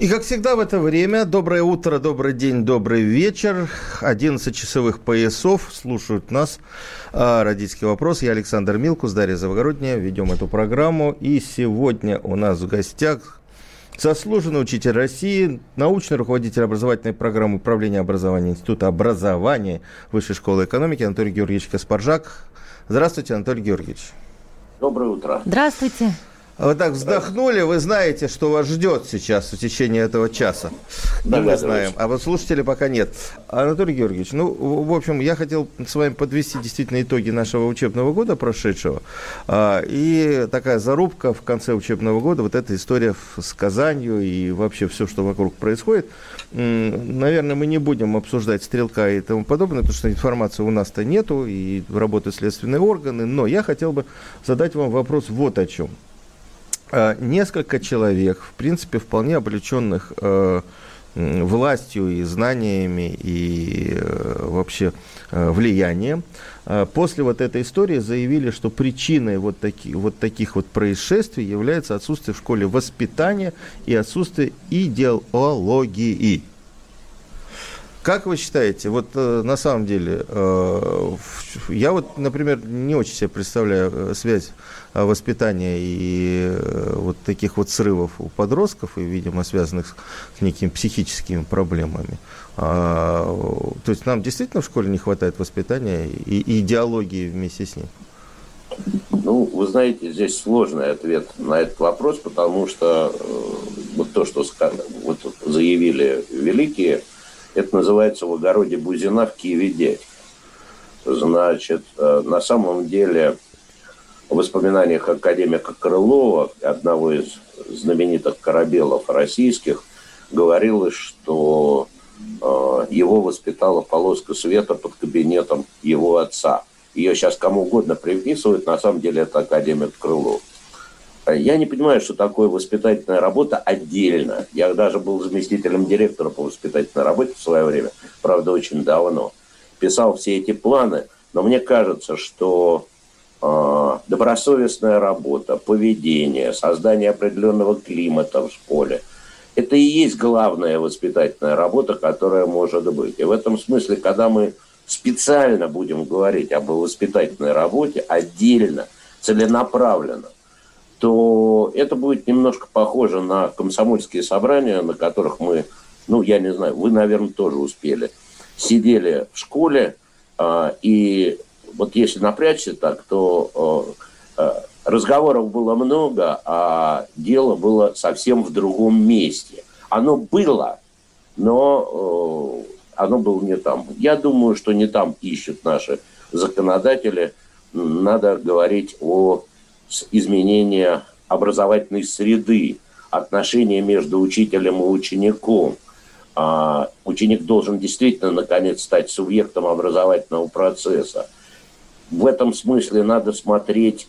И, как всегда в это время, доброе утро, добрый день, добрый вечер. 11 часовых поясов слушают нас. А, Родительский вопрос. Я Александр Милкус, Дарья Завгородняя. Ведем эту программу. И сегодня у нас в гостях заслуженный учитель России, научный руководитель образовательной программы управления образования Института образования Высшей школы экономики Анатолий Георгиевич Каспаржак. Здравствуйте, Анатолий Георгиевич. Доброе утро. Здравствуйте. Вы так вздохнули, вы знаете, что вас ждет сейчас в течение этого часа. И мы знаем, а вот слушателей пока нет. Анатолий Георгиевич, ну, в общем, я хотел с вами подвести действительно итоги нашего учебного года прошедшего. А, И такая зарубка в конце учебного года, вот эта история с Казанью и вообще все, что вокруг происходит. Наверное, мы не будем обсуждать стрелка и тому подобное, потому что информации у нас-то нету, и работают следственные органы. Но я хотел бы задать вам вопрос вот о чем. Э, несколько человек, в принципе, вполне облеченных э, властью и знаниями и э, вообще влиянием, после вот этой истории заявили, что причиной вот, таки, вот таких вот происшествий является отсутствие в школе воспитания и отсутствие идеологии. Как вы считаете, вот э, на самом деле, э, я вот, например, не очень себе представляю э, связь воспитания и вот таких вот срывов у подростков, и, видимо, связанных с, некими психическими проблемами. А, то есть нам действительно в школе не хватает воспитания и, идеологии вместе с ним? Ну, вы знаете, здесь сложный ответ на этот вопрос, потому что вот то, что вот заявили великие, это называется в огороде Бузина в Киеве дядь. Значит, э, на самом деле в воспоминаниях академика Крылова, одного из знаменитых корабелов российских, говорилось, что э, его воспитала полоска света под кабинетом его отца. Ее сейчас кому угодно приписывают, на самом деле это академик Крылов. Я не понимаю, что такое воспитательная работа отдельно. Я даже был заместителем директора по воспитательной работе в свое время, правда, очень давно. Писал все эти планы, но мне кажется, что э, добросовестная работа, поведение, создание определенного климата в школе, это и есть главная воспитательная работа, которая может быть. И в этом смысле, когда мы специально будем говорить об воспитательной работе отдельно, целенаправленно, то это будет немножко похоже на комсомольские собрания, на которых мы, ну, я не знаю, вы, наверное, тоже успели, сидели в школе, а, и вот если напрячься так, то а, а, разговоров было много, а дело было совсем в другом месте. Оно было, но оно было не там. Я думаю, что не там ищут наши законодатели. Надо говорить о изменении образовательной среды, отношения между учителем и учеником. А, ученик должен действительно, наконец, стать субъектом образовательного процесса. В этом смысле надо смотреть,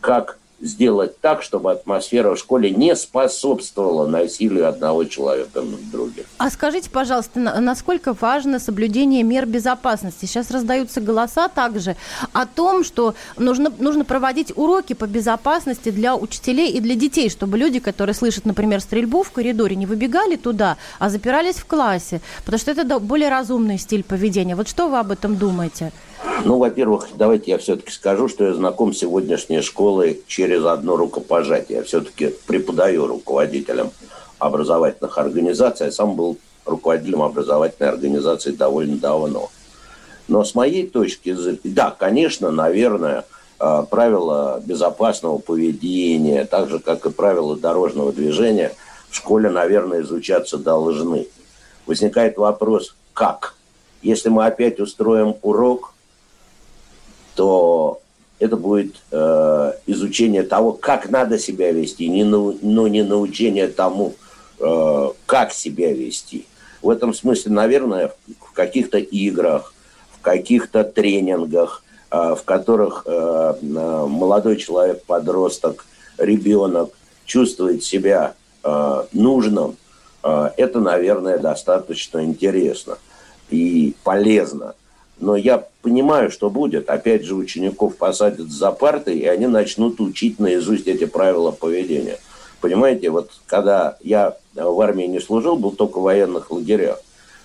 как сделать так, чтобы атмосфера в школе не способствовала насилию одного человека над другим. А скажите, пожалуйста, на- насколько важно соблюдение мер безопасности? Сейчас раздаются голоса также о том, что нужно, нужно проводить уроки по безопасности для учителей и для детей, чтобы люди, которые слышат, например, стрельбу в коридоре, не выбегали туда, а запирались в классе, потому что это более разумный стиль поведения. Вот что вы об этом думаете? Ну, во-первых, давайте я все-таки скажу, что я знаком с сегодняшней школой через одно рукопожатие. Я все-таки преподаю руководителям образовательных организаций. Я сам был руководителем образовательной организации довольно давно. Но с моей точки зрения, да, конечно, наверное, э, правила безопасного поведения, так же, как и правила дорожного движения, в школе, наверное, изучаться должны. Возникает вопрос, как? Если мы опять устроим урок, то это будет э, изучение того, как надо себя вести, не нау- но не научение тому, э, как себя вести. В этом смысле, наверное, в каких-то играх, в каких-то тренингах, э, в которых э, молодой человек, подросток, ребенок чувствует себя нужным, это, наверное, достаточно интересно и полезно. Но я понимаю, что будет. Опять же, учеников посадят за парты, и они начнут учить наизусть эти правила поведения. Понимаете, вот когда я в армии не служил, был только в военных лагерях.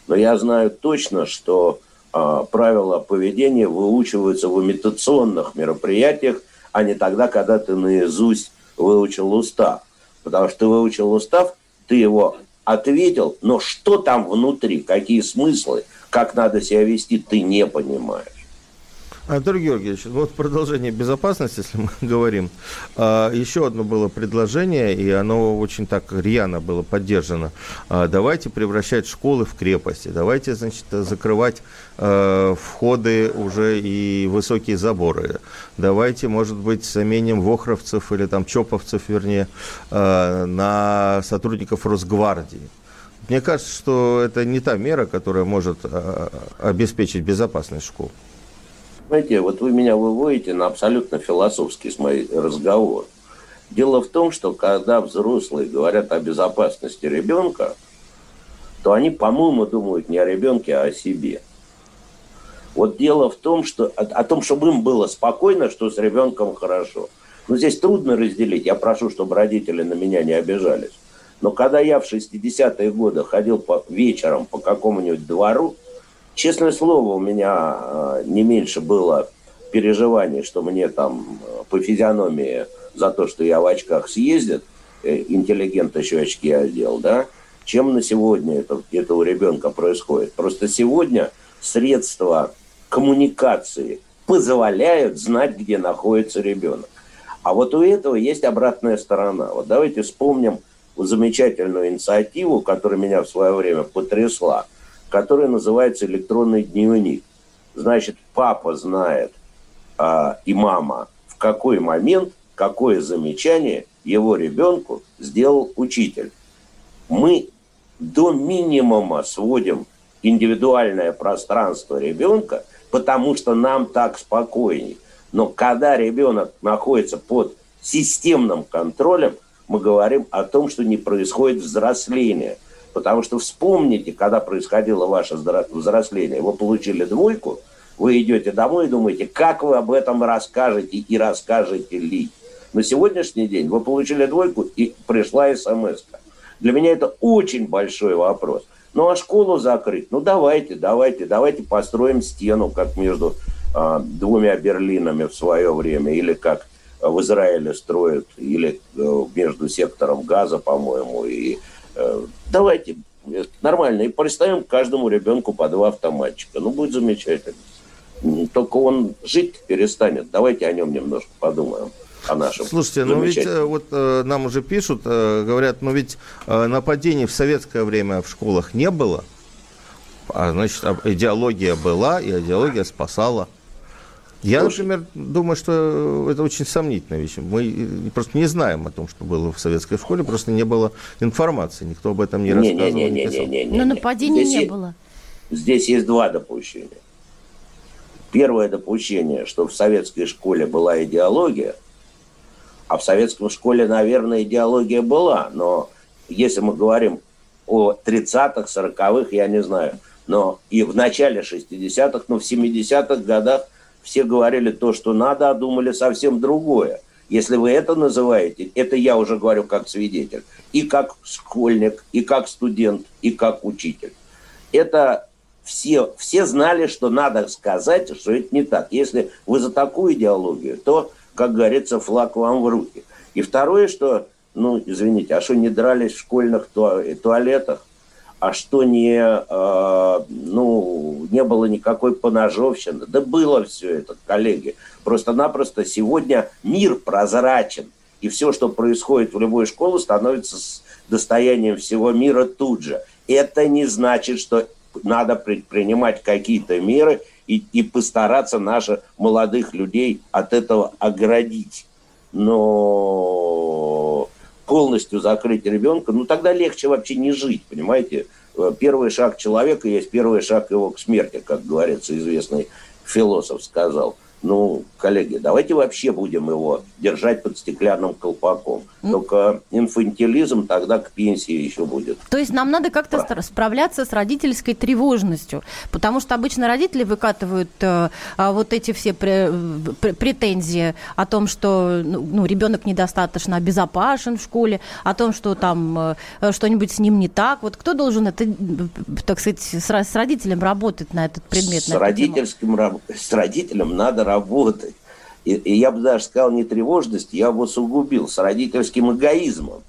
Но я знаю точно, что э, правила поведения выучиваются в имитационных мероприятиях, а не тогда, когда ты наизусть выучил устав. Потому что ты выучил устав, ты его ответил, но что там внутри, какие смыслы, как надо себя вести, ты не понимаешь. Анатолий Георгиевич, вот продолжение безопасности, если мы говорим. А, еще одно было предложение, и оно очень так рьяно было поддержано. А, давайте превращать школы в крепости, давайте, значит, закрывать а, входы уже и высокие заборы. Давайте, может быть, заменим вохровцев или там чоповцев, вернее, на сотрудников Росгвардии. Мне кажется, что это не та мера, которая может обеспечить безопасность школ. Знаете, вот вы меня выводите на абсолютно философский мой разговор. Дело в том, что когда взрослые говорят о безопасности ребенка, то они, по-моему, думают не о ребенке, а о себе. Вот дело в том, что о, о том, чтобы им было спокойно, что с ребенком хорошо. Но здесь трудно разделить. Я прошу, чтобы родители на меня не обижались. Но когда я в 60-е годы ходил по, вечером по какому-нибудь двору, Честное слово, у меня а, не меньше было переживаний, что мне там а, по физиономии за то, что я в очках съездит, э, интеллигент еще очки одел, да, чем на сегодня это, это у ребенка происходит. Просто сегодня средства коммуникации позволяют знать, где находится ребенок. А вот у этого есть обратная сторона. Вот давайте вспомним замечательную инициативу, которая меня в свое время потрясла – которая называется электронный дневник. Значит, папа знает а, и мама, в какой момент, какое замечание его ребенку сделал учитель. Мы до минимума сводим индивидуальное пространство ребенка, потому что нам так спокойней. Но когда ребенок находится под системным контролем, мы говорим о том, что не происходит взросление – Потому что вспомните, когда происходило ваше взросление, вы получили двойку, вы идете домой и думаете, как вы об этом расскажете и расскажете ли. На сегодняшний день вы получили двойку и пришла смс. Для меня это очень большой вопрос. Ну а школу закрыть? Ну давайте, давайте, давайте построим стену, как между э, двумя Берлинами в свое время, или как в Израиле строят, или э, между сектором газа, по-моему, и Э, давайте нормально. И представим каждому ребенку по два автоматчика. Ну, будет замечательно. Только он жить перестанет. Давайте о нем немножко подумаем. О нашем. Слушайте, ну ведь э, вот э, нам уже пишут, говорят, ну ведь нападений в советское время в школах не было, а значит идеология была, и идеология спасала. Я, например, думаю, что это очень сомнительная вещь. Мы просто не знаем о том, что было в советской школе, просто не было информации, никто об этом не, не рассказывал, не, не, не, не, не, не, Но нападений здесь не было. Здесь есть два допущения. Первое допущение, что в советской школе была идеология, а в советской школе, наверное, идеология была, но если мы говорим о 30-х, 40-х, я не знаю, но и в начале 60-х, но в 70-х годах – все говорили то, что надо, а думали совсем другое. Если вы это называете, это я уже говорю как свидетель, и как школьник, и как студент, и как учитель. Это все, все знали, что надо сказать, что это не так. Если вы за такую идеологию, то, как говорится, флаг вам в руки. И второе, что, ну, извините, а что не дрались в школьных туалетах? А что не, э, ну, не было никакой поножовщины. Да было все это, коллеги. Просто-напросто сегодня мир прозрачен. И все, что происходит в любой школе, становится достоянием всего мира тут же. Это не значит, что надо предпринимать какие-то меры и, и постараться наших молодых людей от этого оградить. Но полностью закрыть ребенка, ну тогда легче вообще не жить, понимаете? Э, первый шаг человека есть первый шаг его к смерти, как говорится, известный философ сказал – ну, коллеги, давайте вообще будем его держать под стеклянным колпаком. Только инфантилизм тогда к пенсии еще будет. То есть нам надо как-то да. справляться с родительской тревожностью, потому что обычно родители выкатывают э, а вот эти все пре претензии о том, что ну, ну, ребенок недостаточно обезопасен в школе, о том, что там э, что-нибудь с ним не так. Вот кто должен это, так сказать, с, с родителем работать на этот предмет? С, родительским, с родителем надо работать. И, и я бы даже сказал не тревожность, я бы усугубил с родительским эгоизмом.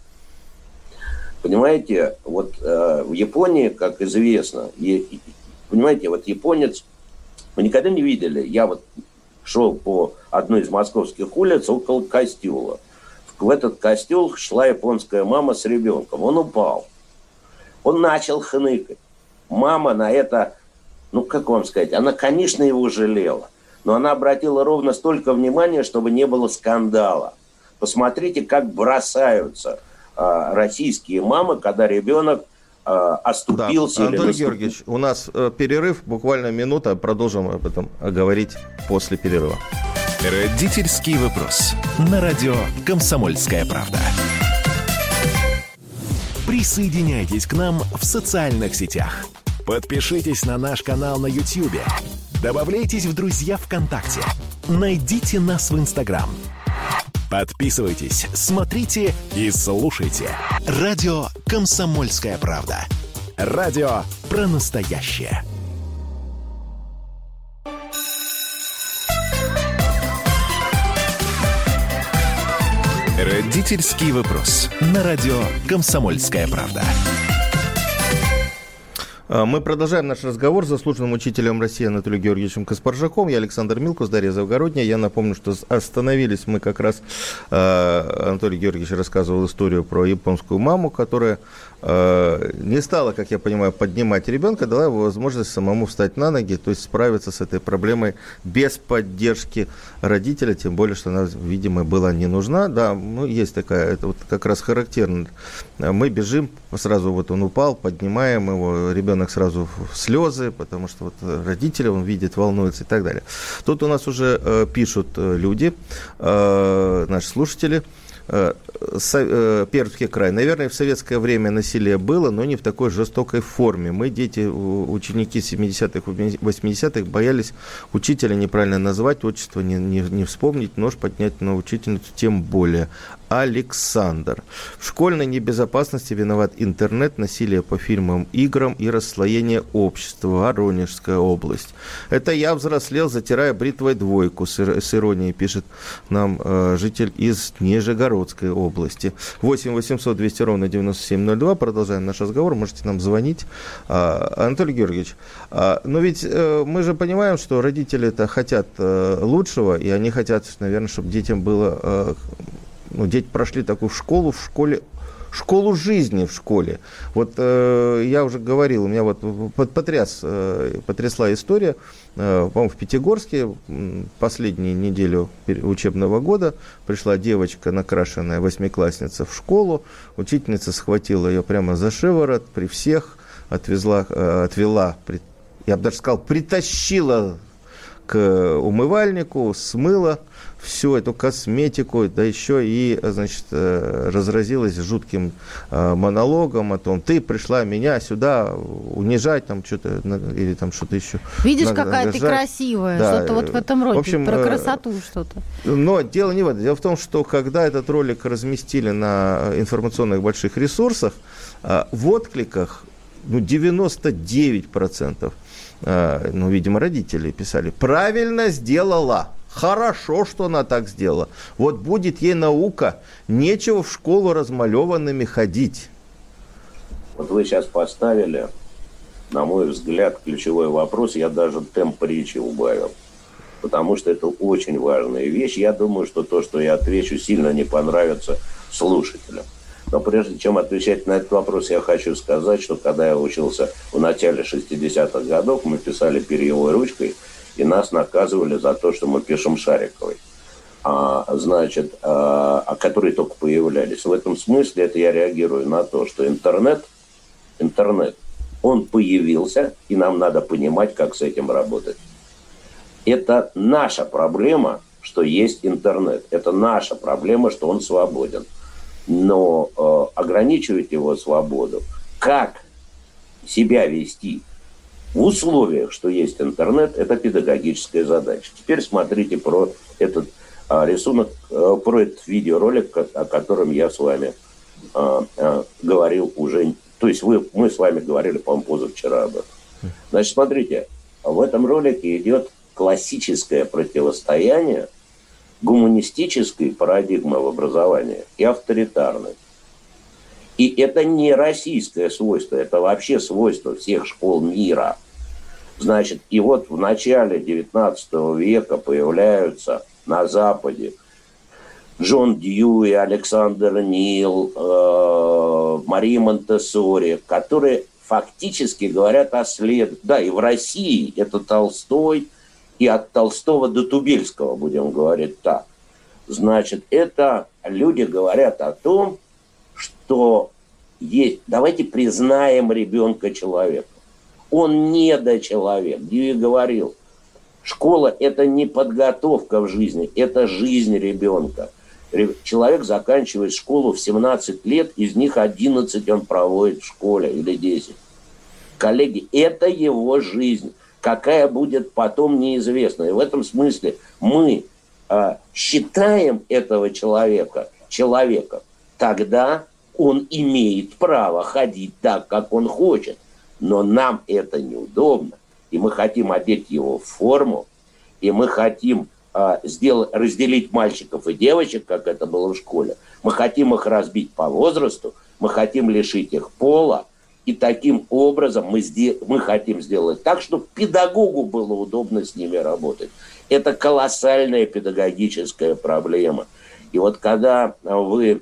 Понимаете, вот э, в Японии, как известно, и, понимаете, вот японец, вы никогда не видели, я вот шел по одной из московских улиц около костела. В этот костел шла японская мама с ребенком. Он упал. Он начал хныкать. Мама на это, ну как вам сказать, она, конечно, его жалела но она обратила ровно столько внимания, чтобы не было скандала. Посмотрите, как бросаются э, российские мамы, когда ребенок э, оступился. Да. Или Антон наступ... Георгиевич, у нас э, перерыв, буквально минута, продолжим об этом говорить после перерыва. Родительский вопрос. На радио «Комсомольская правда». Присоединяйтесь к нам в социальных сетях. Подпишитесь на наш канал на YouTube Добавляйтесь в друзья ВКонтакте. Найдите нас в Инстаграм. Подписывайтесь, смотрите и слушайте. Радио «Комсомольская правда». Радио про настоящее. Родительский вопрос. На радио «Комсомольская правда». А, мы продолжаем наш разговор с заслуженным учителем России Анатолием Георгиевичем Каспаржаком. Я Александр Милкус, Дарья Завгородняя. Я напомню, что остановились мы как раз... Э, Анатолий Георгиевич рассказывал историю про японскую маму, которая Э, не стала, как я понимаю, поднимать ребенка, дала ему возможность самому встать на ноги, то есть справиться с этой проблемой без поддержки родителя, тем более, что она, видимо, была не нужна. Да, ну, есть такая, это вот как раз характерно. Мы бежим, сразу вот он упал, поднимаем его, ребенок сразу в слезы, потому что вот родители он видит, волнуется и так далее. Тут у нас уже э, пишут э, люди, э, наши слушатели, Э, э, Пермский край. Наверное, в советское время насилие было, но не в такой жестокой форме. Мы, дети, ученики 70-х, 80-х, боялись учителя неправильно назвать, отчество не, не, не вспомнить, нож поднять на учительницу тем более. Александр. В школьной небезопасности виноват интернет, насилие по фильмам, играм и расслоение общества. Воронежская область. Это я взрослел, затирая бритвой двойку, с, с иронией пишет нам э, житель из Нижегородской области. 8 800 200 ровно 9702. Продолжаем наш разговор. Можете нам звонить. А, Анатолий Георгиевич, а, но ведь э, мы же понимаем, что родители-то хотят э, лучшего, и они хотят, наверное, чтобы детям было э, ну, дети прошли такую школу, в школе школу жизни в школе. Вот э, я уже говорил, у меня вот потряс, э, потрясла история, э, по-моему, в Пятигорске последнюю неделю учебного года пришла девочка, накрашенная восьмиклассница в школу, учительница схватила ее прямо за шиворот при всех, отвезла, э, отвела, при, я бы даже сказал, притащила к умывальнику, смыла, всю эту косметику, да еще и, значит, э, разразилась жутким э, монологом о том, ты пришла меня сюда унижать, там что-то, или там что-то еще. Видишь, какая ты красивая, да. что-то вот в этом роде, в общем, про э, красоту что-то. Но дело не в этом. Дело в том, что когда этот ролик разместили на информационных больших ресурсах, в откликах ну, 99%, ну, видимо, родители писали, правильно сделала. Хорошо, что она так сделала. Вот будет ей наука. Нечего в школу размалеванными ходить. Вот вы сейчас поставили, на мой взгляд, ключевой вопрос. Я даже темп речи убавил. Потому что это очень важная вещь. Я думаю, что то, что я отвечу, сильно не понравится слушателям. Но прежде чем отвечать на этот вопрос, я хочу сказать, что когда я учился в начале 60-х годов, мы писали перьевой ручкой – и нас наказывали за то, что мы пишем Шариковой. а, значит, а, которые только появлялись. В этом смысле это я реагирую на то, что интернет, интернет, он появился, и нам надо понимать, как с этим работать. Это наша проблема, что есть интернет. Это наша проблема, что он свободен. Но э, ограничивать его свободу, как себя вести в условиях, что есть интернет, это педагогическая задача. Теперь смотрите про этот а, рисунок, а, про этот видеоролик, о котором я с вами а, а, говорил уже. То есть вы, мы с вами говорили, по-моему, позавчера об этом. Значит, смотрите, в этом ролике идет классическое противостояние гуманистической парадигмы в образовании и авторитарной. И это не российское свойство, это вообще свойство всех школ мира. Значит, и вот в начале 19 века появляются на Западе Джон Дьюи, Александр Нил, э, Мария Монтессори, которые фактически говорят о след... Да, и в России это Толстой, и от Толстого до Тубельского, будем говорить так. Значит, это люди говорят о том, что есть, давайте признаем ребенка человеком. Он не человек. Дьюи говорил, школа – это не подготовка в жизни, это жизнь ребенка. Человек заканчивает школу в 17 лет, из них 11 он проводит в школе или 10. Коллеги, это его жизнь. Какая будет потом, неизвестно. И в этом смысле мы э, считаем этого человека человеком тогда, он имеет право ходить так, как он хочет. Но нам это неудобно. И мы хотим одеть его в форму, и мы хотим а, сделать, разделить мальчиков и девочек, как это было в школе. Мы хотим их разбить по возрасту, мы хотим лишить их пола, и таким образом мы, сде- мы хотим сделать так, чтобы педагогу было удобно с ними работать. Это колоссальная педагогическая проблема. И вот когда вы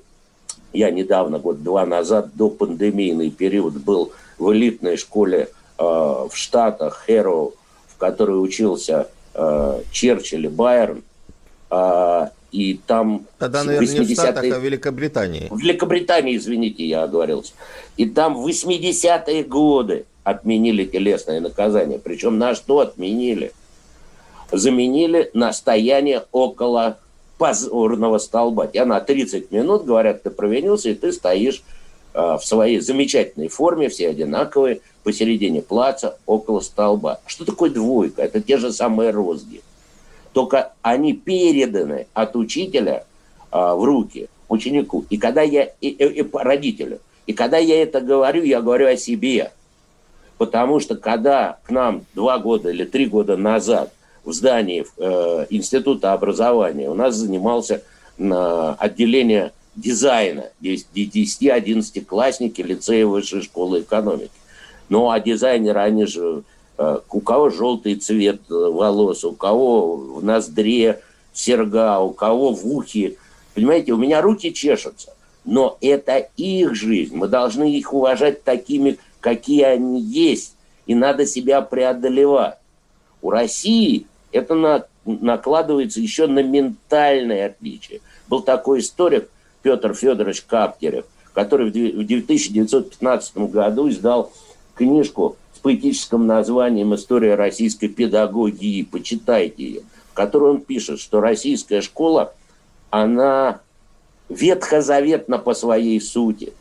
я недавно, год-два назад, до пандемийный период, был в элитной школе э, в Штатах, Хэроу, в которой учился э, Черчилль и Байерн. Э, и там... Тогда, наверное, не в Штатах, а в Великобритании. В Великобритании, извините, я оговорился. И там в 80-е годы отменили телесное наказание. Причем на что отменили? Заменили на стояние около позорного столба. Тебя на 30 минут говорят, ты провинился, и ты стоишь э, в своей замечательной форме, все одинаковые, посередине плаца, около столба. Что такое двойка? Это те же самые розги. Только они переданы от учителя э, в руки ученику. И когда я, и, и, и родителю, и когда я это говорю, я говорю о себе. Потому что когда к нам два года или три года назад в здании э, Института образования у нас занимался э, отделение дизайна, 10-11 классники лицея высшей школы экономики. Ну, а дизайнеры, они же, э, у кого желтый цвет волос, у кого в ноздре серга, у кого в ухе. Понимаете, у меня руки чешутся. Но это их жизнь. Мы должны их уважать такими, какие они есть. И надо себя преодолевать. У России это на, накладывается еще на ментальное отличие. Был такой историк Петр Федорович Каптерев, который в 1915 году издал книжку с поэтическим названием «История российской педагогии». Почитайте ее. В которой он пишет, что российская школа, она ветхозаветна по своей сути.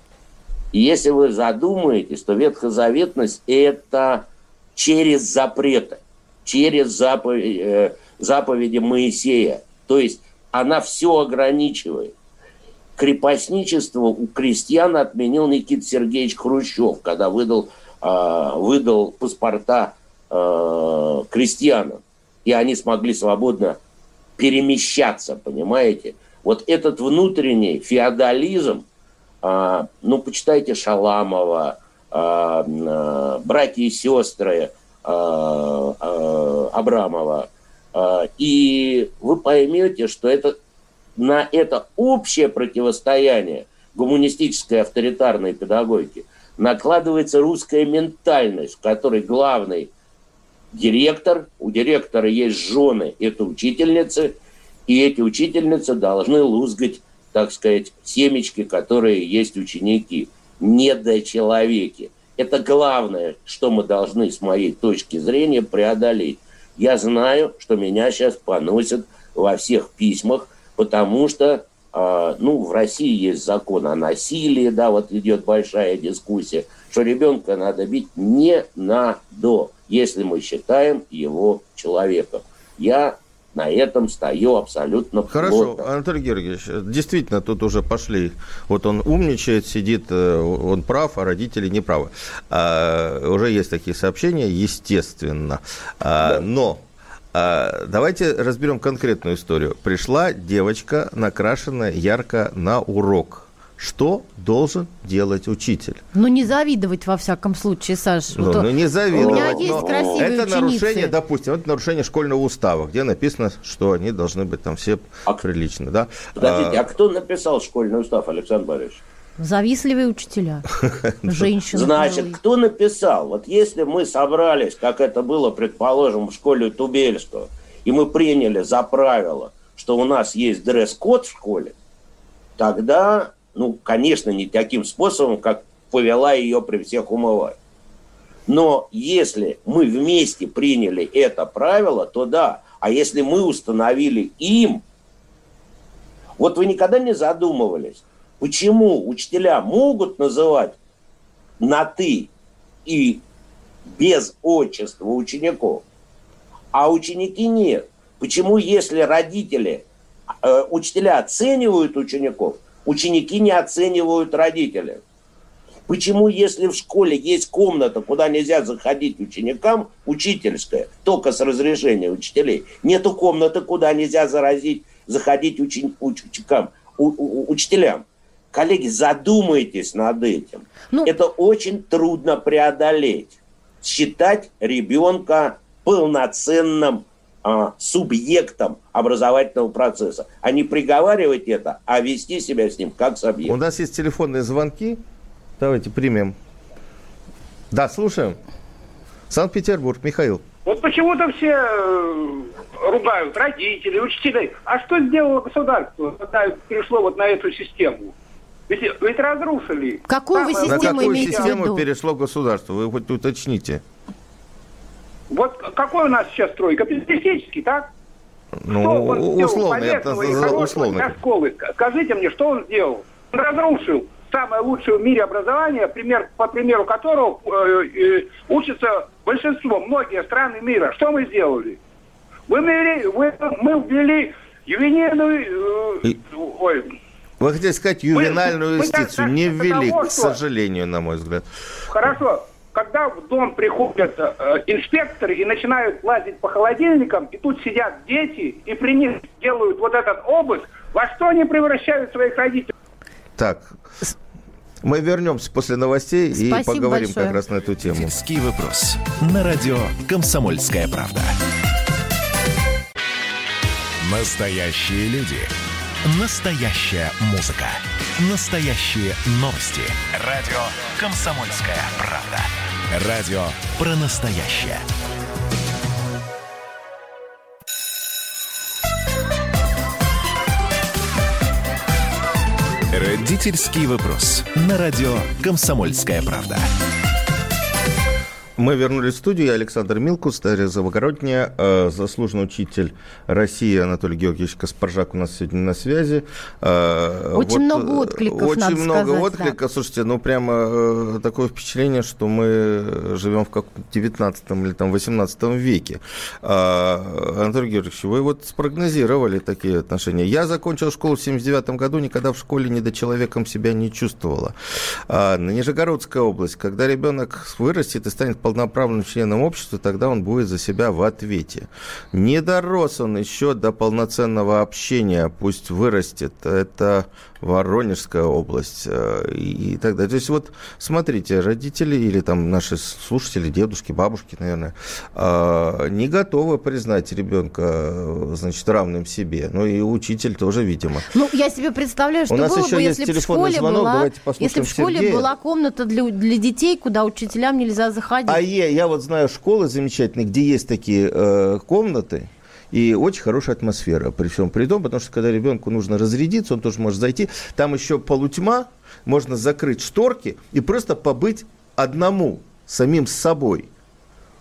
И если вы задумаетесь, то ветхозаветность – это через запреты через заповеди, э, заповеди Моисея. То есть она все ограничивает. Крепостничество у крестьян отменил Никита Сергеевич Хрущев, когда выдал, э, выдал паспорта э, крестьянам. И они смогли свободно перемещаться, понимаете? Вот этот внутренний феодализм, ну, почитайте Шаламова, братья и сестры, Абрамова. Э, и вы поймете, что это, на это общее противостояние гуманистической авторитарной педагогики накладывается русская ментальность, в которой главный директор, у директора есть жены, это учительницы, И эти учительницы должны лузгать, так сказать, семечки, которые есть ученики. Недочеловеки. Это главное, что мы должны, с моей точки зрения, преодолеть. Я знаю, что меня сейчас поносят во всех письмах, потому что э, ну, в России есть закон о насилии, да, вот идет большая дискуссия, что ребенка надо бить не на до, если мы считаем его человеком. Я на этом стою абсолютно Хорошо, плотно. Анатолий Георгиевич, действительно, тут уже пошли. Вот он умничает, сидит, э, он прав, а родители не правы. А, уже есть такие сообщения, естественно. А, да. Но а, давайте разберем конкретную историю. Пришла девочка, накрашенная ярко на урок – что должен делать учитель. Ну, не завидовать во всяком случае, Саш. Ну, вот ну не завидовать. У меня есть красивые Это ученицы. нарушение, допустим, это нарушение школьного устава, где написано, что они должны быть там все а, прилично, да? Подождите, а, а кто написал школьный устав, Александр Борисович? Завистливые учителя, женщины. Значит, кто написал? Вот если мы собрались, как это было, предположим, в школе Тубельского, и мы приняли за правило, что у нас есть дресс-код в школе, тогда ну, конечно, не таким способом, как повела ее при всех умывать. Но если мы вместе приняли это правило, то да. А если мы установили им, вот вы никогда не задумывались, почему учителя могут называть на «ты» и без отчества учеников, а ученики нет. Почему, если родители, э, учителя оценивают учеников, ученики не оценивают родителей. Почему, если в школе есть комната, куда нельзя заходить ученикам, учительская, только с разрешения учителей, нету комнаты, куда нельзя заразить, заходить учен, ученикам, у, у, учителям? Коллеги, задумайтесь над этим. Ну... Это очень трудно преодолеть. Считать ребенка полноценным а, субъектом образовательного процесса, а не приговаривать это, а вести себя с ним как с объектом. У нас есть телефонные звонки. Давайте примем. Да, слушаем. Санкт-Петербург, Михаил. Вот почему-то все э, ругают родителей, учителей. А что сделало государство, когда перешло вот на эту систему? Ведь, ведь разрушили. Какую вы систему На какую систему перешло государство? Вы хоть уточните. Вот какой у нас сейчас строй? Капиталистический, так? Ну, что он условно, это условно. Для школы? Скажите мне, что он сделал? Он разрушил самое лучшее в мире образование, пример, по примеру которого э, э, учатся большинство, многие страны мира. Что мы сделали? Вы ввели, вы, мы ввели ювенильную... Э, ой, вы хотите сказать ювенальную юстицию? Не ввели, того, к сожалению, на мой взгляд. Хорошо когда в дом приходят э, инспекторы и начинают лазить по холодильникам, и тут сидят дети, и при них делают вот этот обыск, во что они превращают своих родителей? Так, мы вернемся после новостей Спасибо и поговорим большое. как раз на эту тему. Финский вопрос. На радио «Комсомольская правда». Настоящие люди. Настоящая музыка. Настоящие новости. Радио «Комсомольская правда». Радио про настоящее. Родительский вопрос. На радио «Комсомольская правда». Мы вернулись в студию. Я Александр Милкус, Дарья Завогородняя, э, заслуженный учитель России Анатолий Георгиевич Каспаржак у нас сегодня на связи. Э, очень вот, много откликов, Очень надо много сказать, откликов. Да. Слушайте, ну прямо э, такое впечатление, что мы живем в каком 19 или там 18 веке. Анатолий Георгиевич, вы вот спрогнозировали такие отношения. Я закончил школу в 79 году, никогда в школе недочеловеком себя не чувствовала. На Нижегородская область, когда ребенок вырастет и станет полноправным членом общества, тогда он будет за себя в ответе. Не дорос он еще до полноценного общения, пусть вырастет. Это Воронежская область э, и так далее. То есть вот смотрите, родители или там наши слушатели, дедушки, бабушки, наверное, э, не готовы признать ребенка, значит, равным себе. Ну и учитель тоже, видимо. Ну, я себе представляю, что У нас было еще бы, есть если в школе звонок. была, если в школе Сергея. была комната для, для детей, куда учителям нельзя заходить. А я, я вот знаю школы замечательные, где есть такие э, комнаты, и очень хорошая атмосфера при всем при том, потому что когда ребенку нужно разрядиться, он тоже может зайти. Там еще полутьма, можно закрыть шторки и просто побыть одному, самим с собой –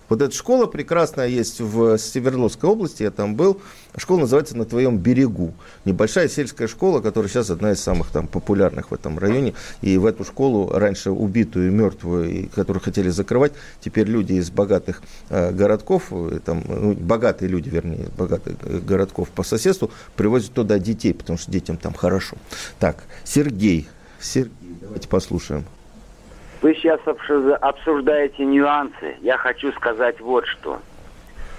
вот эта школа прекрасная есть в Северодвинской области, я там был. Школа называется «На твоем берегу». Небольшая сельская школа, которая сейчас одна из самых там популярных в этом районе. И в эту школу, раньше убитую, мертвую, которую хотели закрывать, теперь люди из богатых э, городков, э, там, ну, богатые люди, вернее, богатых э, городков по соседству, привозят туда детей, потому что детям там хорошо. Так, Сергей. Сергей, давайте послушаем. Вы сейчас обсуждаете нюансы. Я хочу сказать вот что.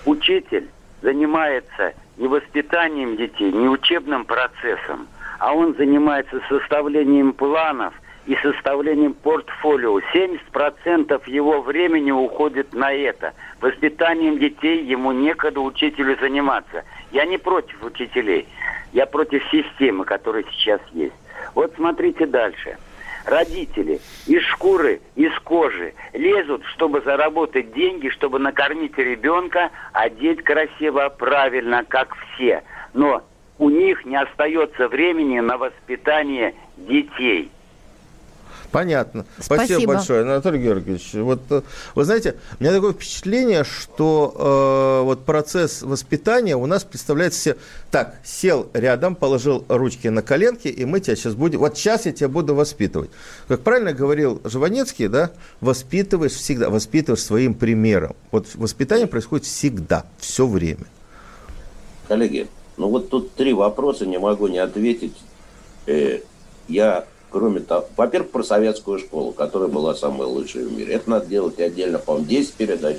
Учитель занимается не воспитанием детей, не учебным процессом, а он занимается составлением планов и составлением портфолио. 70% его времени уходит на это. Воспитанием детей ему некогда учителю заниматься. Я не против учителей, я против системы, которая сейчас есть. Вот смотрите дальше родители из шкуры, из кожи лезут, чтобы заработать деньги, чтобы накормить ребенка, одеть красиво, правильно, как все. Но у них не остается времени на воспитание детей. Понятно. Спасибо, Спасибо большое, Анатолий Георгиевич. Вот, э, вы знаете, у меня такое впечатление, что э, вот процесс воспитания у нас представляется себе так, сел рядом, положил ручки на коленки, и мы тебя сейчас будем, вот сейчас я тебя буду воспитывать. Как правильно говорил Живанецкий, да, воспитываешь всегда, воспитываешь своим примером. Вот воспитание происходит всегда, все время. Коллеги, ну вот тут три вопроса, не могу не ответить. Э, я кроме того, во-первых, про советскую школу, которая была самой лучшей в мире. Это надо делать отдельно, по-моему, 10 передач.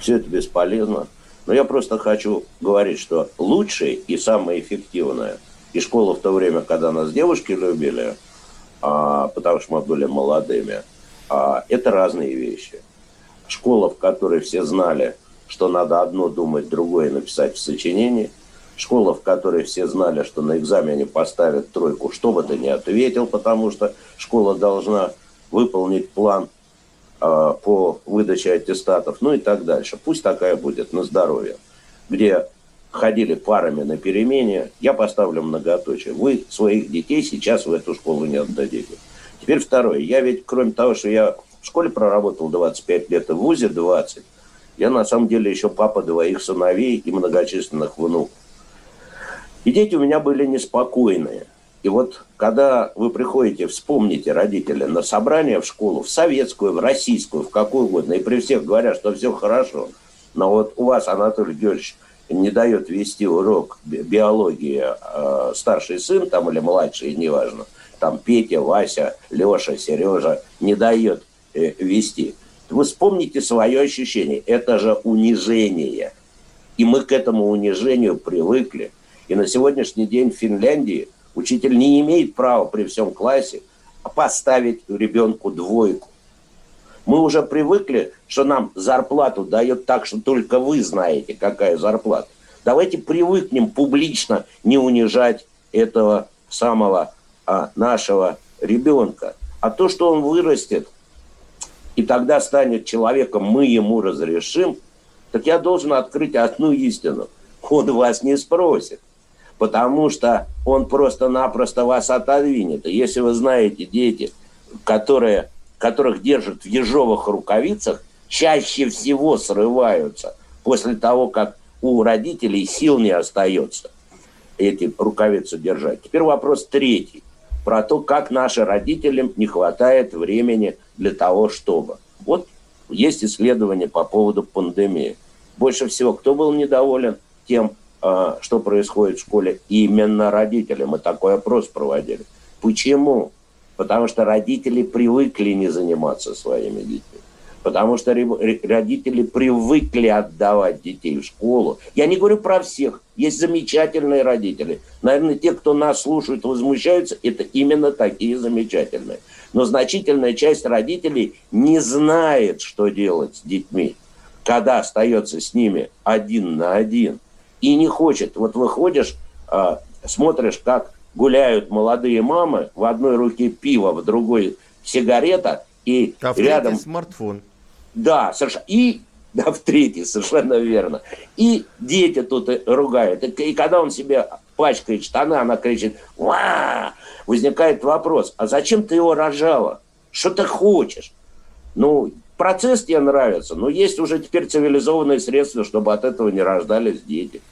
Все это бесполезно. Но я просто хочу говорить, что лучшее и самое эффективное, и школа в то время, когда нас девушки любили, а, потому что мы были молодыми, а, это разные вещи. Школа, в которой все знали, что надо одно думать, другое написать в сочинении – школа, в которой все знали, что на экзамене поставят тройку, что бы ты ни ответил, потому что школа должна выполнить план э, по выдаче аттестатов, ну и так дальше. Пусть такая будет на здоровье, где ходили парами на перемене, я поставлю многоточие. Вы своих детей сейчас в эту школу не отдадите. Теперь второе. Я ведь, кроме того, что я в школе проработал 25 лет и в ВУЗе 20, я на самом деле еще папа двоих сыновей и многочисленных внуков. И дети у меня были неспокойные. И вот когда вы приходите, вспомните, родители, на собрание в школу, в советскую, в российскую, в какую угодно, и при всех говорят, что все хорошо, но вот у вас, Анатолий Георгиевич, не дает вести урок биологии э, старший сын там или младший, неважно, там Петя, Вася, Леша, Сережа, не дает э, вести. Вы вспомните свое ощущение. Это же унижение. И мы к этому унижению привыкли. И на сегодняшний день в Финляндии учитель не имеет права при всем классе поставить ребенку двойку. Мы уже привыкли, что нам зарплату дают так, что только вы знаете, какая зарплата. Давайте привыкнем публично не унижать этого самого а, нашего ребенка. А то, что он вырастет, и тогда станет человеком, мы ему разрешим, так я должен открыть одну истину. Он вас не спросит потому что он просто-напросто вас отодвинет. И если вы знаете, дети, которые, которых держат в ежовых рукавицах, чаще всего срываются после того, как у родителей сил не остается эти рукавицы держать. Теперь вопрос третий. Про то, как нашим родителям не хватает времени для того, чтобы. Вот есть исследование по поводу пандемии. Больше всего кто был недоволен тем, что происходит в школе, именно родители. Мы такой опрос проводили. Почему? Потому что родители привыкли не заниматься своими детьми. Потому что родители привыкли отдавать детей в школу. Я не говорю про всех. Есть замечательные родители. Наверное, те, кто нас слушают, возмущаются, это именно такие замечательные. Но значительная часть родителей не знает, что делать с детьми, когда остается с ними один на один – и не хочет. Вот выходишь, э, смотришь, как гуляют молодые мамы, в одной руке пиво, в другой сигарета, и а рядом... смартфон. Да, совершенно. И да, в третий, совершенно верно. И дети тут ругают. И, и когда он себе пачкает штаны, она кричит, Ва! возникает вопрос, а зачем ты его рожала? Что ты хочешь? Ну, процесс тебе нравится, но есть уже теперь цивилизованные средства, чтобы от этого не рождались дети.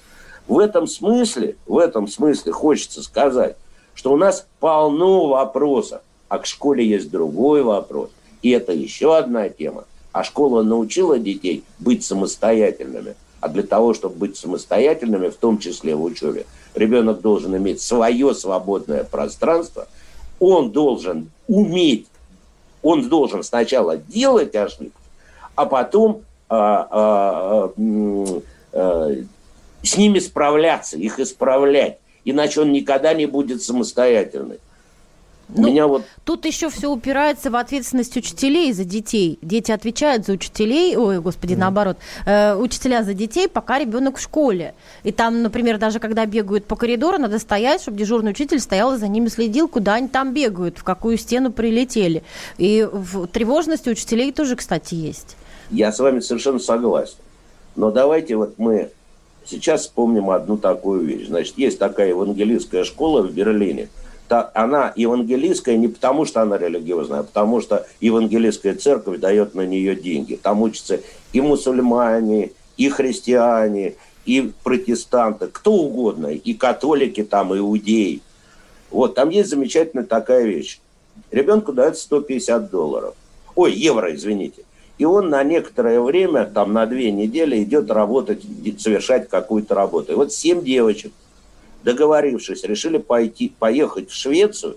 В этом смысле, в этом смысле хочется сказать, что у нас полно вопросов, а к школе есть другой вопрос. И это еще одна тема. А школа научила детей быть самостоятельными. А для того, чтобы быть самостоятельными, в том числе в учебе, ребенок должен иметь свое свободное пространство, он должен уметь, он должен сначала делать ошибки, а потом а, а, а, а, с ними справляться, их исправлять. Иначе он никогда не будет самостоятельным. Ну, меня вот... Тут еще все упирается в ответственность учителей за детей. Дети отвечают за учителей, ой, господи, mm. наоборот, э, учителя за детей, пока ребенок в школе. И там, например, даже когда бегают по коридору, надо стоять, чтобы дежурный учитель стоял и за ними следил, куда они там бегают, в какую стену прилетели. И в тревожности учителей тоже, кстати, есть. Я с вами совершенно согласен. Но давайте вот мы сейчас вспомним одну такую вещь. Значит, есть такая евангелийская школа в Берлине – она евангелийская не потому, что она религиозная, а потому что евангелийская церковь дает на нее деньги. Там учатся и мусульмане, и христиане, и протестанты, кто угодно, и католики там, и иудеи. Вот, там есть замечательная такая вещь. Ребенку дают 150 долларов. Ой, евро, извините. И он на некоторое время, там на две недели, идет работать, совершать какую-то работу. И вот семь девочек – договорившись, решили пойти, поехать в Швецию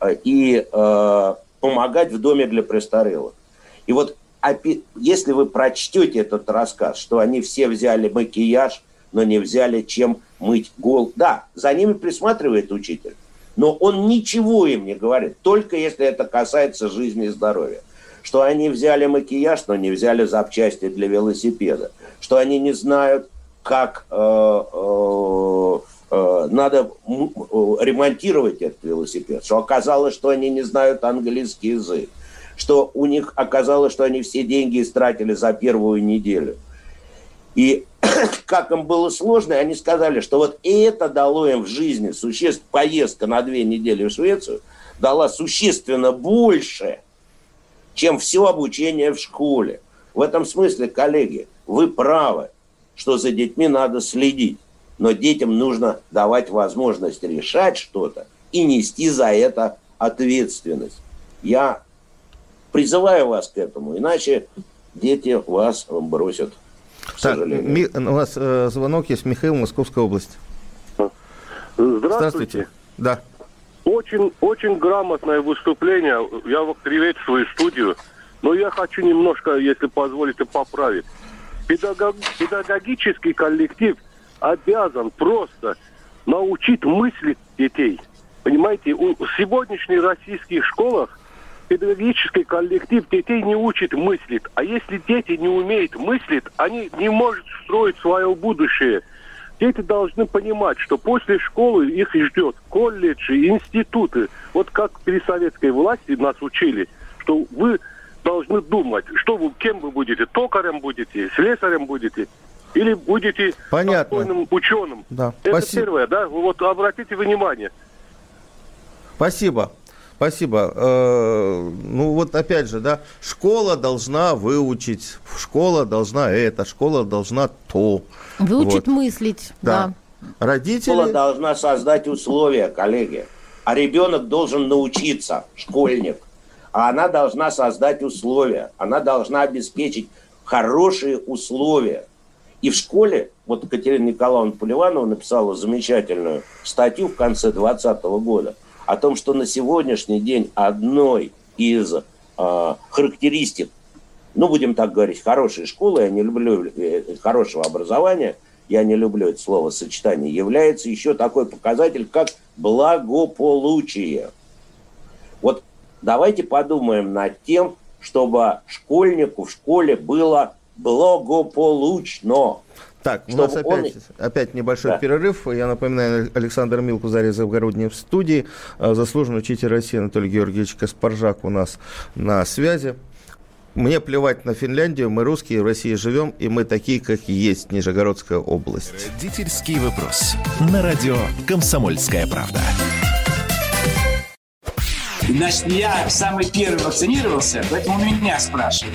э, и э, помогать в доме для престарелых. И вот если вы прочтете этот рассказ, что они все взяли макияж, но не взяли чем мыть гол. Да, за ними присматривает учитель, но он ничего им не говорит, только если это касается жизни и здоровья. Что они взяли макияж, но не взяли запчасти для велосипеда. Что они не знают, как э, э, надо ремонтировать этот велосипед, что оказалось, что они не знают английский язык, что у них оказалось, что они все деньги истратили за первую неделю. И как им было сложно, они сказали, что вот это дало им в жизни существ, поездка на две недели в Швецию дала существенно больше, чем все обучение в школе. В этом смысле, коллеги, вы правы, что за детьми надо следить но детям нужно давать возможность решать что-то и нести за это ответственность. Я призываю вас к этому, иначе дети вас бросят. К так, ми, у нас э, звонок есть. Михаил, Московская область. Здравствуйте. Здравствуйте. Да. Очень, очень грамотное выступление. Я приветствую студию. Но я хочу немножко, если позволите, поправить. Педагог, педагогический коллектив – обязан просто научить мыслить детей. Понимаете, у, в сегодняшних российских школах педагогический коллектив детей не учит мыслить. А если дети не умеют мыслить, они не могут строить свое будущее. Дети должны понимать, что после школы их ждет колледжи, институты. Вот как при советской власти нас учили, что вы должны думать, что вы, кем вы будете, токарем будете, слесарем будете или будете Понятно. ученым. Да. Это Спасибо. первое, да? Вот обратите внимание. Спасибо. Спасибо. Э, ну вот опять же, да, школа должна выучить, школа должна это, школа должна то. Выучить вот. мыслить, да. да. Родители... Школа должна создать условия, коллеги. А ребенок должен научиться, школьник. А она должна создать условия. Она должна обеспечить хорошие условия. И в школе, вот Катерина Николаевна Поливанова написала замечательную статью в конце 2020 года о том, что на сегодняшний день одной из э, характеристик, ну, будем так говорить, хорошей школы, я не люблю э, хорошего образования, я не люблю это слово сочетание, является еще такой показатель, как благополучие. Вот давайте подумаем над тем, чтобы школьнику в школе было благополучно. Так, у нас опять, он... опять небольшой да. перерыв. Я напоминаю, Александр Милку, Заря Завгородний в студии. А, заслуженный учитель России Анатолий Георгиевич Каспаржак у нас на связи. Мне плевать на Финляндию, мы русские, в России живем, и мы такие, как и есть, Нижегородская область. Родительский вопрос. На радио «Комсомольская правда». Значит, я самый первый вакцинировался, поэтому меня спрашивают.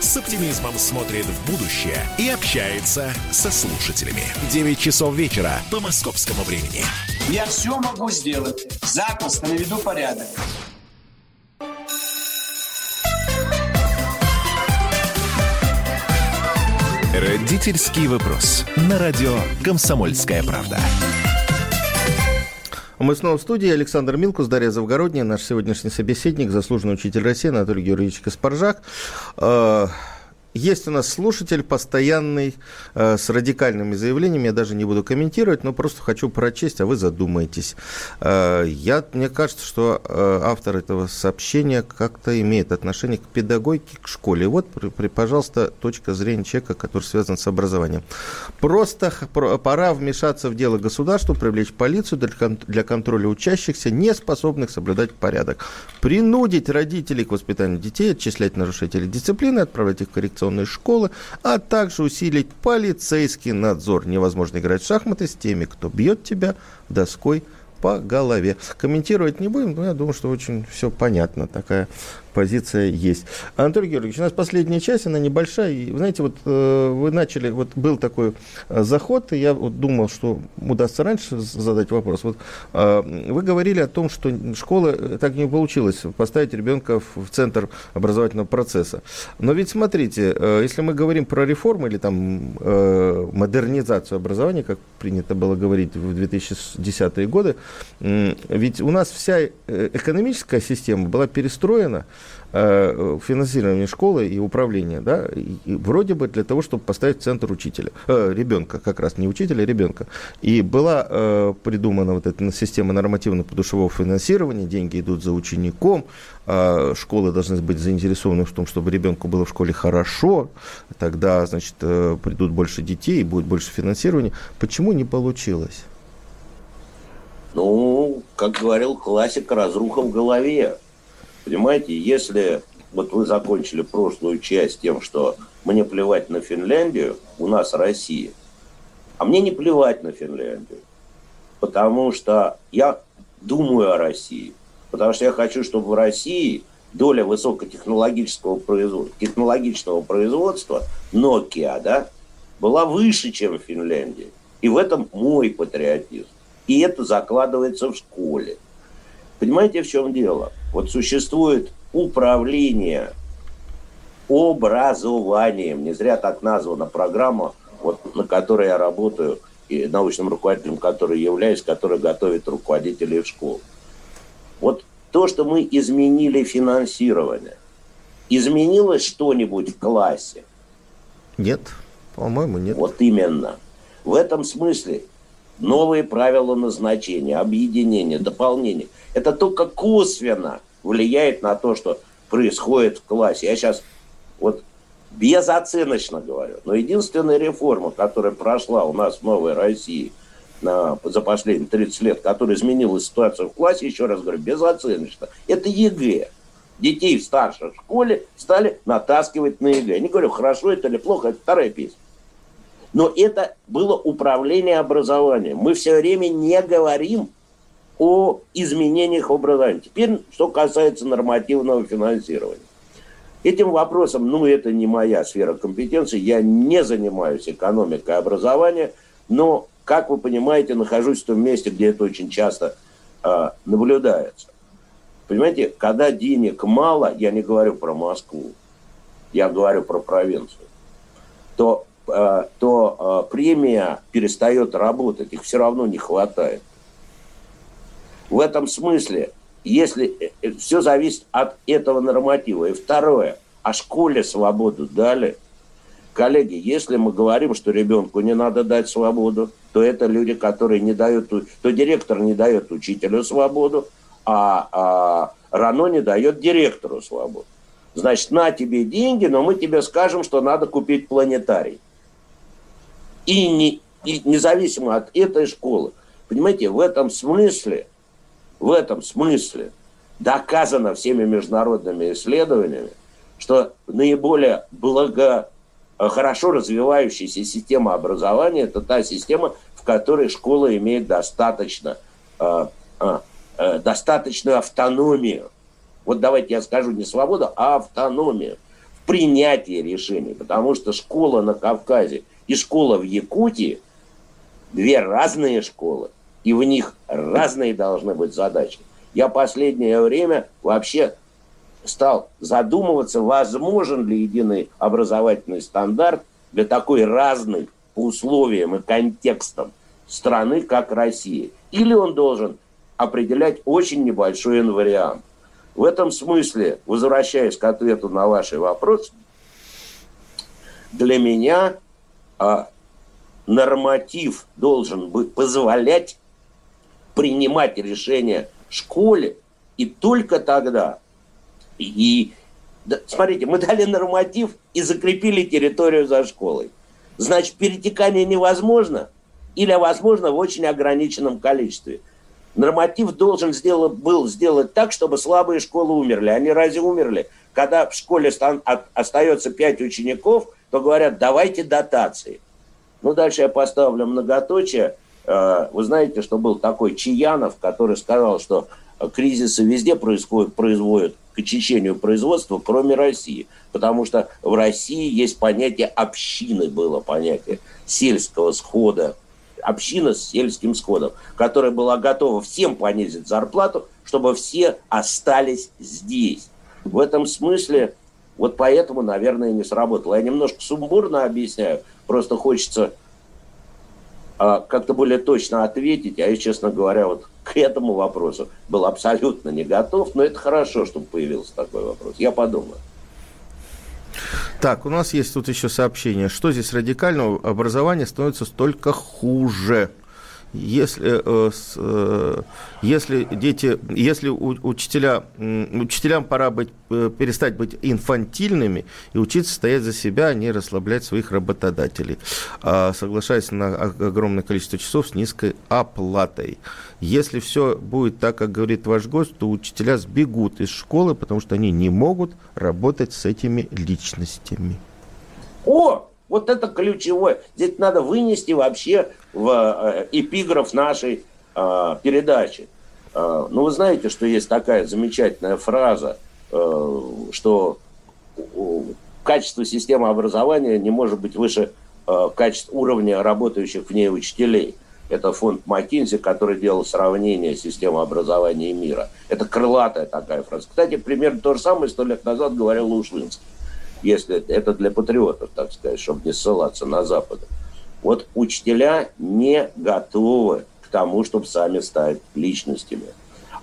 с оптимизмом смотрит в будущее и общается со слушателями. 9 часов вечера по московскому времени. Я все могу сделать. Запросто наведу порядок. Родительский вопрос. На радио «Комсомольская правда». Мы снова в студии. Александр Милкус, Дарья Завгородняя, наш сегодняшний собеседник, заслуженный учитель России Анатолий Георгиевич Каспаржак. Есть у нас слушатель постоянный э, с радикальными заявлениями, я даже не буду комментировать, но просто хочу прочесть, а вы задумаетесь. Э, я, мне кажется, что э, автор этого сообщения как-то имеет отношение к педагогике, к школе. Вот, при, при, пожалуйста, точка зрения человека, который связан с образованием. Просто пора вмешаться в дело государства, привлечь полицию для, для контроля учащихся, не способных соблюдать порядок. Принудить родителей к воспитанию детей, отчислять нарушителей дисциплины, отправлять их в коррекционные коррекционной школы, а также усилить полицейский надзор. Невозможно играть в шахматы с теми, кто бьет тебя доской по голове. Комментировать не будем, но я думаю, что очень все понятно. Такая позиция есть. Анатолий Георгиевич, у нас последняя часть, она небольшая. И, знаете, вот э, вы начали, вот был такой э, заход, и я вот думал, что удастся раньше задать вопрос. Вот э, вы говорили о том, что школа так не получилось поставить ребенка в, в центр образовательного процесса. Но ведь смотрите, э, если мы говорим про реформы или там э, модернизацию образования, как принято было говорить в 2010-е годы, э, ведь у нас вся э, экономическая система была перестроена э, финансирование школы и управления, да, и, вроде бы для того, чтобы поставить в центр учителя, э, ребенка, как раз не учителя, а ребенка. И была э, придумана вот эта система нормативно-подушевого финансирования, деньги идут за учеником, э, школы должны быть заинтересованы в том, чтобы ребенку было в школе хорошо, тогда, значит, э, придут больше детей будет больше финансирования. Почему не получилось? Ну, как говорил классик, разруха в голове. Понимаете, если вот вы закончили прошлую часть тем, что мне плевать на Финляндию, у нас Россия, а мне не плевать на Финляндию, потому что я думаю о России, потому что я хочу, чтобы в России доля высокотехнологического производства, технологичного производства Nokia, да, была выше, чем в Финляндии. И в этом мой патриотизм. И это закладывается в школе. Понимаете, в чем дело? Вот существует управление образованием. Не зря так названа программа, вот, на которой я работаю, и научным руководителем который являюсь, который готовит руководителей в школу. Вот то, что мы изменили финансирование, изменилось что-нибудь в классе? Нет, по-моему, нет. Вот именно. В этом смысле новые правила назначения, объединения, дополнения. Это только косвенно влияет на то, что происходит в классе. Я сейчас вот безоценочно говорю, но единственная реформа, которая прошла у нас в Новой России на, за последние 30 лет, которая изменила ситуацию в классе, еще раз говорю, безоценочно, это ЕГЭ. Детей в старшей школе стали натаскивать на ЕГЭ. Я не говорю, хорошо это или плохо, это вторая песня. Но это было управление образованием. Мы все время не говорим о изменениях в образовании. Теперь, что касается нормативного финансирования. Этим вопросом, ну, это не моя сфера компетенции, я не занимаюсь экономикой образования, но, как вы понимаете, нахожусь в том месте, где это очень часто э, наблюдается. Понимаете, когда денег мало, я не говорю про Москву, я говорю про провинцию, то Э, то э, премия перестает работать, их все равно не хватает. В этом смысле, если э, все зависит от этого норматива. И второе, А школе свободу дали. Коллеги, если мы говорим, что ребенку не надо дать свободу, то это люди, которые не дают, то директор не дает учителю свободу, а, а РАНО не дает директору свободу. Значит, на тебе деньги, но мы тебе скажем, что надо купить планетарий. И, не, и независимо от этой школы. Понимаете, в этом смысле, в этом смысле доказано всеми международными исследованиями, что наиболее благо, хорошо развивающаяся система образования – это та система, в которой школа имеет достаточно, э, э, э, достаточную автономию. Вот давайте я скажу не свободу, а автономию в принятии решений. Потому что школа на Кавказе и школа в Якутии – две разные школы и в них разные должны быть задачи. Я последнее время вообще стал задумываться, возможен ли единый образовательный стандарт для такой разной по условиям и контекстам страны, как Россия. Или он должен определять очень небольшой инвариант. В этом смысле, возвращаясь к ответу на ваш вопрос, для меня а, норматив должен быть, позволять принимать решения в школе, и только тогда. И, смотрите, мы дали норматив и закрепили территорию за школой. Значит, перетекание невозможно или возможно в очень ограниченном количестве. Норматив должен сделать, был сделать так, чтобы слабые школы умерли. Они разве умерли? Когда в школе стан, от, остается 5 учеников, то говорят, давайте дотации. Ну, дальше я поставлю многоточие – вы знаете, что был такой Чаянов, который сказал, что кризисы везде происходят, производят к очищению производства, кроме России. Потому что в России есть понятие общины, было понятие сельского схода, община с сельским сходом, которая была готова всем понизить зарплату, чтобы все остались здесь. В этом смысле, вот поэтому, наверное, не сработало. Я немножко сумбурно объясняю, просто хочется как-то более точно ответить, а я, честно говоря, вот к этому вопросу был абсолютно не готов, но это хорошо, чтобы появился такой вопрос. Я подумаю. Так, у нас есть тут еще сообщение. Что здесь радикального? Образование становится столько хуже если, э, э, если дети, если учителя, учителям пора быть, э, перестать быть инфантильными и учиться стоять за себя, а не расслаблять своих работодателей, а соглашаясь на огромное количество часов с низкой оплатой. Если все будет так, как говорит ваш гость, то учителя сбегут из школы, потому что они не могут работать с этими личностями. О, вот это ключевое. Здесь надо вынести вообще в э, эпиграф нашей э, передачи. Э, ну, вы знаете, что есть такая замечательная фраза, э, что качество системы образования не может быть выше э, качества уровня работающих в ней учителей. Это фонд Маккинзи, который делал сравнение системы образования и мира. Это крылатая такая фраза. Кстати, примерно то же самое сто лет назад говорил Лушвинский если это для патриотов, так сказать, чтобы не ссылаться на Запад. Вот учителя не готовы к тому, чтобы сами стать личностями.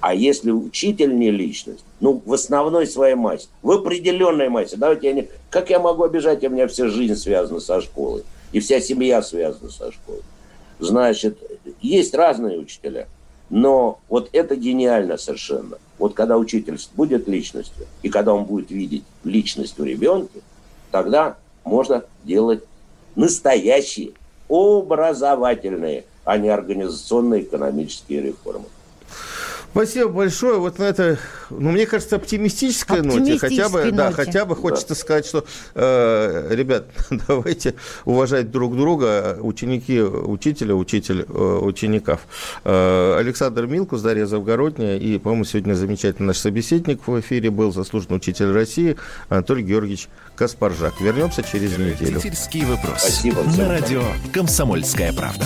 А если учитель не личность, ну, в основной своей массе, в определенной массе, давайте я не... Как я могу обижать, у меня вся жизнь связана со школой, и вся семья связана со школой. Значит, есть разные учителя, но вот это гениально совершенно. Вот когда учитель будет личностью, и когда он будет видеть личность у ребенка, тогда можно делать настоящие образовательные, а не организационные экономические реформы. Спасибо большое. Вот на это, ну, мне кажется, оптимистической, ноте, хотя бы, ноте. да, хотя бы хочется да. сказать, что, э, ребят, давайте уважать друг друга, ученики учителя, учитель э, учеников. Э, Александр Милкус, Дарья Завгородняя и, по-моему, сегодня замечательный наш собеседник в эфире был, заслуженный учитель России Анатолий Георгиевич Каспаржак. Вернемся через неделю. Родительский вопрос. Спасибо. На радио «Комсомольская правда».